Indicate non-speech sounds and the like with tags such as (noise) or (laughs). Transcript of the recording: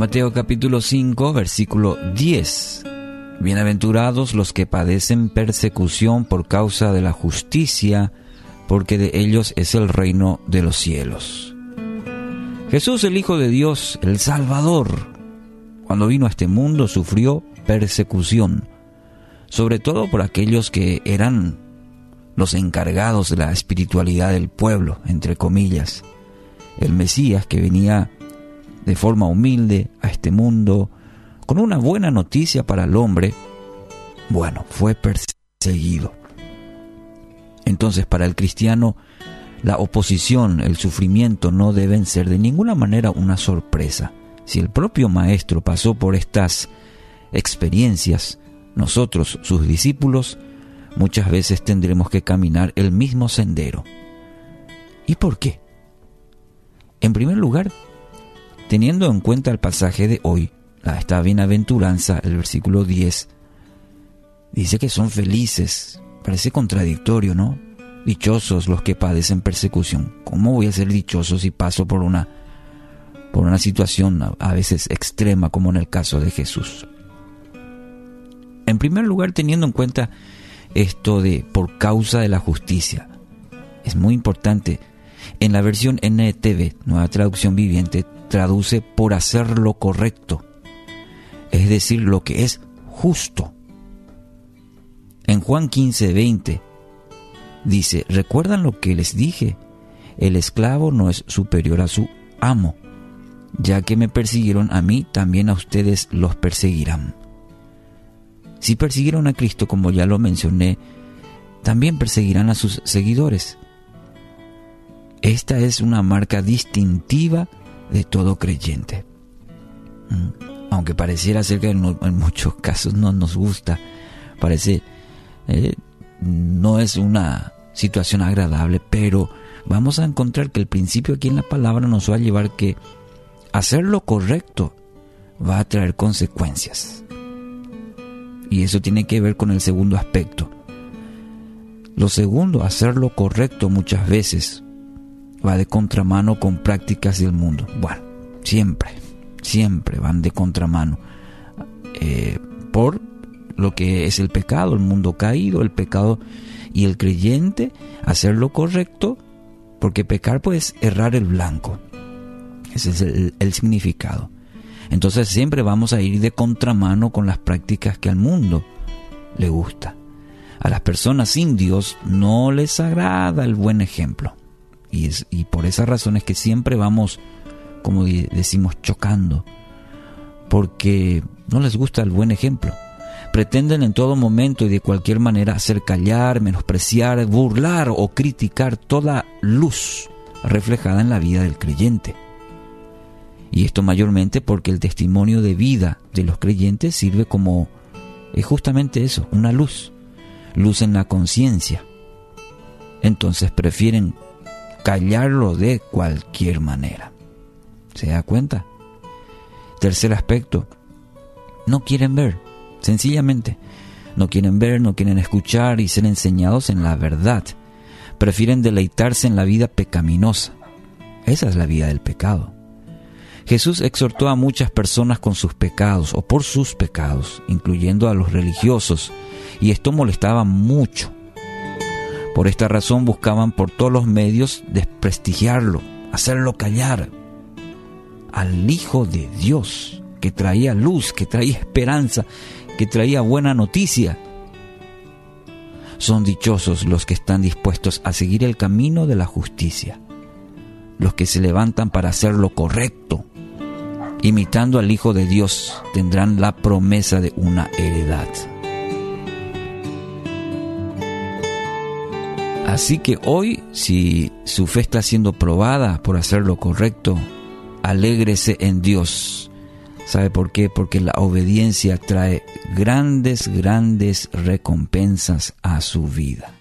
Mateo capítulo 5, versículo 10. Bienaventurados los que padecen persecución por causa de la justicia, porque de ellos es el reino de los cielos. Jesús, el Hijo de Dios, el Salvador, cuando vino a este mundo sufrió persecución, sobre todo por aquellos que eran los encargados de la espiritualidad del pueblo, entre comillas. El Mesías que venía de forma humilde a este mundo, con una buena noticia para el hombre, bueno, fue perseguido. Entonces para el cristiano, la oposición, el sufrimiento no deben ser de ninguna manera una sorpresa. Si el propio Maestro pasó por estas experiencias, nosotros, sus discípulos, muchas veces tendremos que caminar el mismo sendero. ¿Y por qué? En primer lugar, teniendo en cuenta el pasaje de hoy, esta bienaventuranza, el versículo 10, dice que son felices. Parece contradictorio, ¿no? Dichosos los que padecen persecución. ¿Cómo voy a ser dichoso si paso por una, por una situación a veces extrema como en el caso de Jesús? En primer lugar, teniendo en cuenta esto de por causa de la justicia. Es muy importante. En la versión NTV, nueva traducción viviente, traduce por hacer lo correcto, es decir, lo que es justo. En Juan 15, 20 dice, ¿recuerdan lo que les dije? El esclavo no es superior a su amo. Ya que me persiguieron a mí, también a ustedes los perseguirán. Si persiguieron a Cristo, como ya lo mencioné, también perseguirán a sus seguidores. Esta es una marca distintiva de todo creyente. Mm. Aunque pareciera ser que en, muchos (laughs) casos no nos gusta, parece eh, no es una situación agradable, pero vamos a encontrar que el principio aquí en la palabra nos va a llevar que hacer lo correcto va a traer consecuencias. Y eso tiene que ver con el segundo aspecto. Lo segundo, hacer lo correcto muchas veces va de contramano con prácticas del mundo. Bueno, siempre, siempre van de contramano. Eh, por lo que es el pecado, el mundo caído, el pecado y el creyente, hacer lo correcto, porque pecar pues errar el blanco. Ese es el significado. Entonces siempre vamos a ir de contramano con las prácticas que al mundo le gusta. A las personas sin Dios no les agrada el buen ejemplo. Y, es, y por esa razón es que siempre vamos, como decimos, chocando. Porque no les gusta el buen ejemplo. Pretenden en todo momento y de cualquier manera hacer callar, menospreciar, burlar o criticar toda luz reflejada en la vida del creyente. Y esto mayormente porque el testimonio de vida de los creyentes sirve como es justamente eso, una luz, luz en la conciencia. Entonces prefieren callarlo de cualquier manera. ¿Se da cuenta? Tercer aspecto, no quieren ver, sencillamente. No quieren ver, no quieren escuchar y ser enseñados en la verdad. Prefieren deleitarse en la vida pecaminosa. Esa es la vida del pecado. Jesús exhortó a muchas personas con sus pecados o por sus pecados, incluyendo a los religiosos, y esto molestaba mucho. Por esta razón buscaban por todos los medios desprestigiarlo, hacerlo callar al Hijo de Dios, que traía luz, que traía esperanza, que traía buena noticia. Son dichosos los que están dispuestos a seguir el camino de la justicia, los que se levantan para hacer lo correcto, imitando al Hijo de Dios, tendrán la promesa de una heredad. Así que hoy, si su fe está siendo probada por hacer lo correcto, alégrese en Dios. ¿Sabe por qué? Porque la obediencia trae grandes, grandes recompensas a su vida.